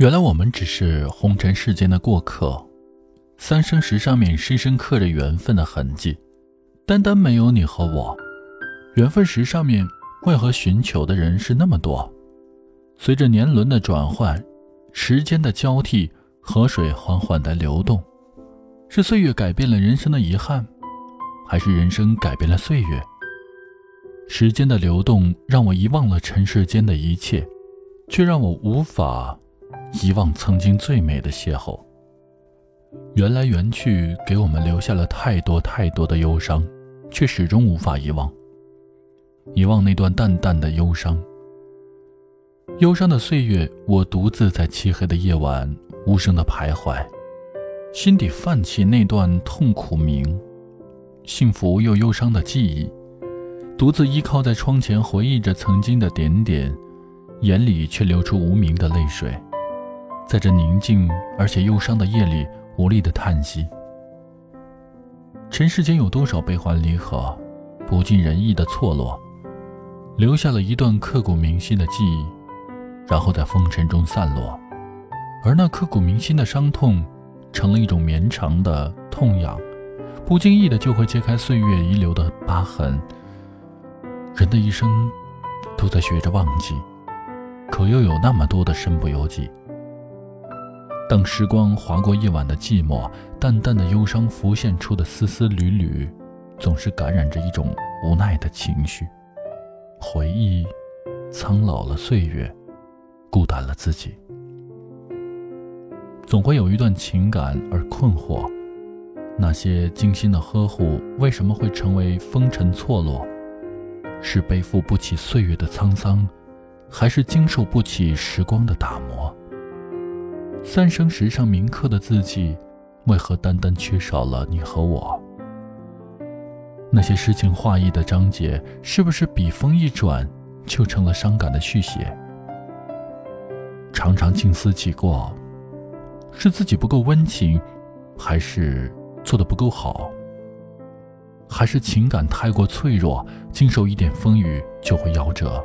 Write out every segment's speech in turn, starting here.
原来我们只是红尘世间的过客，三生石上面深深刻着缘分的痕迹，单单没有你和我。缘分石上面为何寻求的人是那么多？随着年轮的转换，时间的交替，河水缓缓的流动，是岁月改变了人生的遗憾，还是人生改变了岁月？时间的流动让我遗忘了尘世间的一切，却让我无法遗忘曾经最美的邂逅。缘来缘去，给我们留下了太多太多的忧伤，却始终无法遗忘。遗忘那段淡淡的忧伤，忧伤的岁月，我独自在漆黑的夜晚无声的徘徊，心底泛起那段痛苦鸣，幸福又忧伤的记忆，独自依靠在窗前回忆着曾经的点点，眼里却流出无名的泪水，在这宁静而且忧伤的夜里无力的叹息。尘世间有多少悲欢离合，不尽人意的错落。留下了一段刻骨铭心的记忆，然后在风尘中散落，而那刻骨铭心的伤痛，成了一种绵长的痛痒，不经意的就会揭开岁月遗留的疤痕。人的一生，都在学着忘记，可又有那么多的身不由己。当时光划过夜晚的寂寞，淡淡的忧伤浮现出的丝丝缕缕，总是感染着一种无奈的情绪。回忆，苍老了岁月，孤单了自己。总会有一段情感而困惑，那些精心的呵护为什么会成为风尘错落？是背负不起岁月的沧桑，还是经受不起时光的打磨？三生石上铭刻的字迹，为何单单缺少了你和我？那些诗情画意的章节，是不是笔锋一转，就成了伤感的续写？常常静思己过，是自己不够温情，还是做的不够好？还是情感太过脆弱，经受一点风雨就会夭折？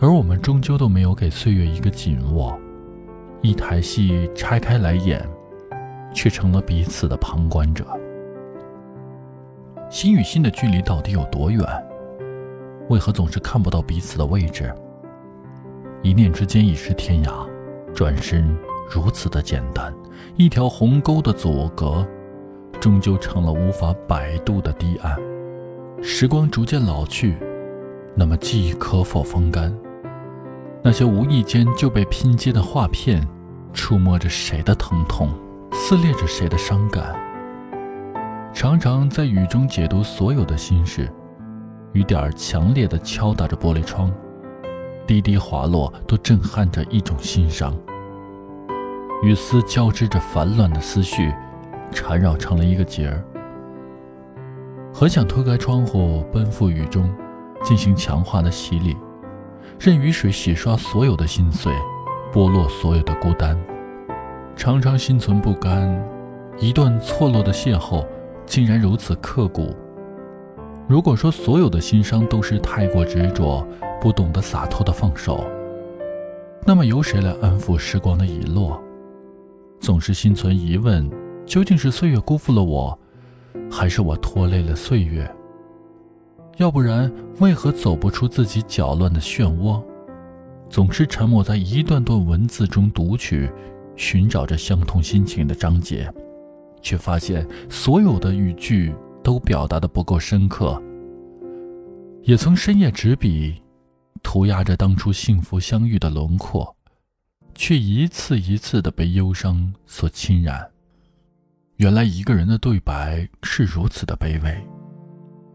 而我们终究都没有给岁月一个紧握，一台戏拆开来演，却成了彼此的旁观者。心与心的距离到底有多远？为何总是看不到彼此的位置？一念之间已是天涯，转身如此的简单，一条鸿沟的阻隔，终究成了无法摆渡的堤岸。时光逐渐老去，那么记忆可否风干？那些无意间就被拼接的画片，触摸着谁的疼痛，撕裂着谁的伤感？常常在雨中解读所有的心事，雨点儿强烈的敲打着玻璃窗，滴滴滑落，都震撼着一种心伤。雨丝交织着烦乱的思绪，缠绕成了一个结儿。很想推开窗户，奔赴雨中，进行强化的洗礼，任雨水洗刷所有的心碎，剥落所有的孤单。常常心存不甘，一段错落的邂逅。竟然如此刻骨。如果说所有的心伤都是太过执着，不懂得洒脱的放手，那么由谁来安抚时光的遗落？总是心存疑问：究竟是岁月辜负了我，还是我拖累了岁月？要不然，为何走不出自己搅乱的漩涡？总是沉默在一段段文字中读取，寻找着相同心情的章节。却发现所有的语句都表达的不够深刻。也曾深夜执笔，涂鸦着当初幸福相遇的轮廓，却一次一次的被忧伤所侵染。原来一个人的对白是如此的卑微，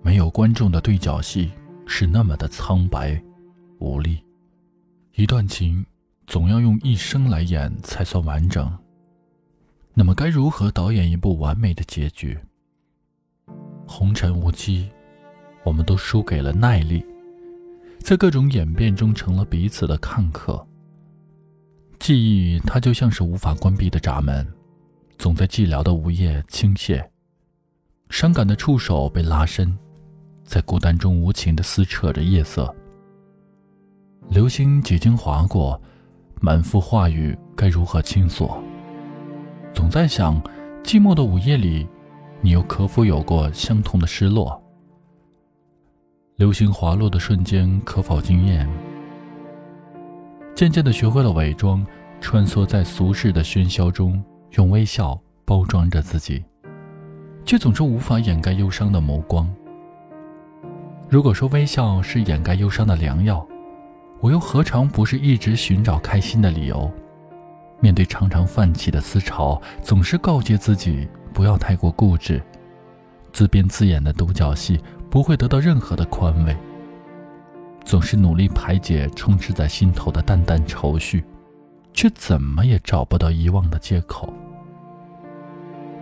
没有观众的对角戏是那么的苍白无力。一段情总要用一生来演才算完整。那么该如何导演一部完美的结局？红尘无期，我们都输给了耐力，在各种演变中成了彼此的看客。记忆它就像是无法关闭的闸门，总在寂寥的午夜倾泻，伤感的触手被拉伸，在孤单中无情的撕扯着夜色。流星几经划过，满腹话语该如何倾诉？总在想，寂寞的午夜里，你又可否有过相同的失落？流星滑落的瞬间，可否惊艳？渐渐的学会了伪装，穿梭在俗世的喧嚣中，用微笑包装着自己，却总是无法掩盖忧伤的眸光。如果说微笑是掩盖忧伤的良药，我又何尝不是一直寻找开心的理由？面对常常泛起的思潮，总是告诫自己不要太过固执，自编自演的独角戏不会得到任何的宽慰。总是努力排解充斥在心头的淡淡愁绪，却怎么也找不到遗忘的借口。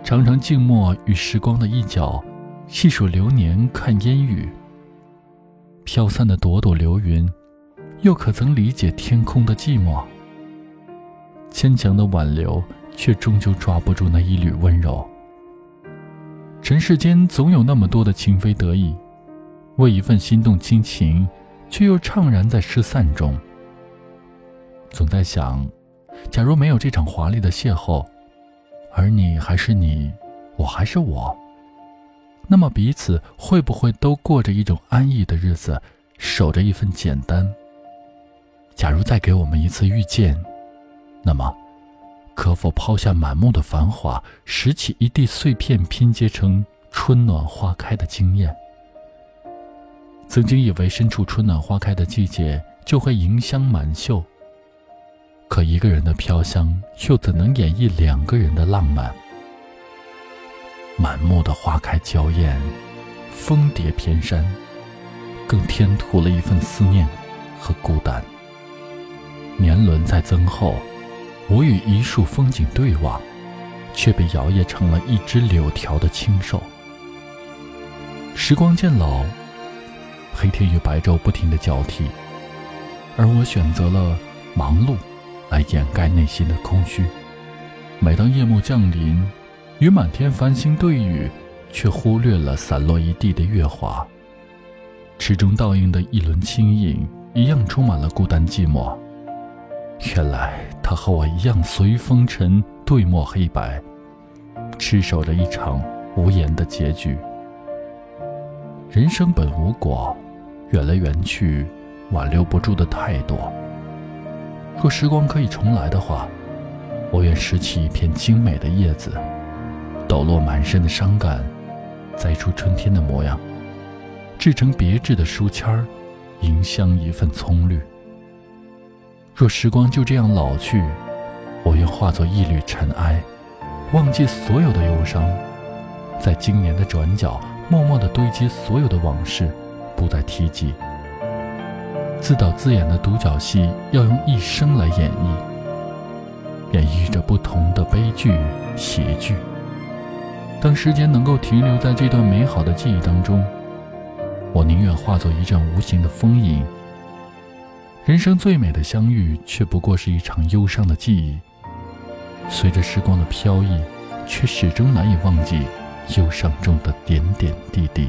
常常静默于时光的一角，细数流年，看烟雨。飘散的朵朵流云，又可曾理解天空的寂寞？牵强的挽留，却终究抓不住那一缕温柔。尘世间总有那么多的情非得已，为一份心动亲情，却又怅然在失散中。总在想，假如没有这场华丽的邂逅，而你还是你，我还是我。那么彼此会不会都过着一种安逸的日子，守着一份简单？假如再给我们一次遇见，那么，可否抛下满目的繁华，拾起一地碎片，拼接成春暖花开的惊艳？曾经以为身处春暖花开的季节就会迎香满袖，可一个人的飘香，又怎能演绎两个人的浪漫？满目的花开娇艳，蜂蝶翩跹，更添涂了一份思念和孤单。年轮在增厚，我与一树风景对望，却被摇曳成了一只柳条的清瘦。时光渐老，黑天与白昼不停的交替，而我选择了忙碌，来掩盖内心的空虚。每当夜幕降临。与满天繁星对语，却忽略了散落一地的月华。池中倒映的一轮清影，一样充满了孤单寂寞。原来他和我一样随风尘，对墨黑白，痴守着一场无言的结局。人生本无果，缘来缘去，挽留不住的太多。若时光可以重来的话，我愿拾起一片精美的叶子。抖落满身的伤感，栽出春天的模样，制成别致的书签儿，迎香一份葱绿。若时光就这样老去，我愿化作一缕尘埃，忘记所有的忧伤，在今年的转角，默默地堆积所有的往事，不再提及。自导自演的独角戏，要用一生来演绎，演绎着不同的悲剧、喜剧。当时间能够停留在这段美好的记忆当中，我宁愿化作一阵无形的风影。人生最美的相遇，却不过是一场忧伤的记忆。随着时光的飘逸，却始终难以忘记忧伤中的点点滴滴。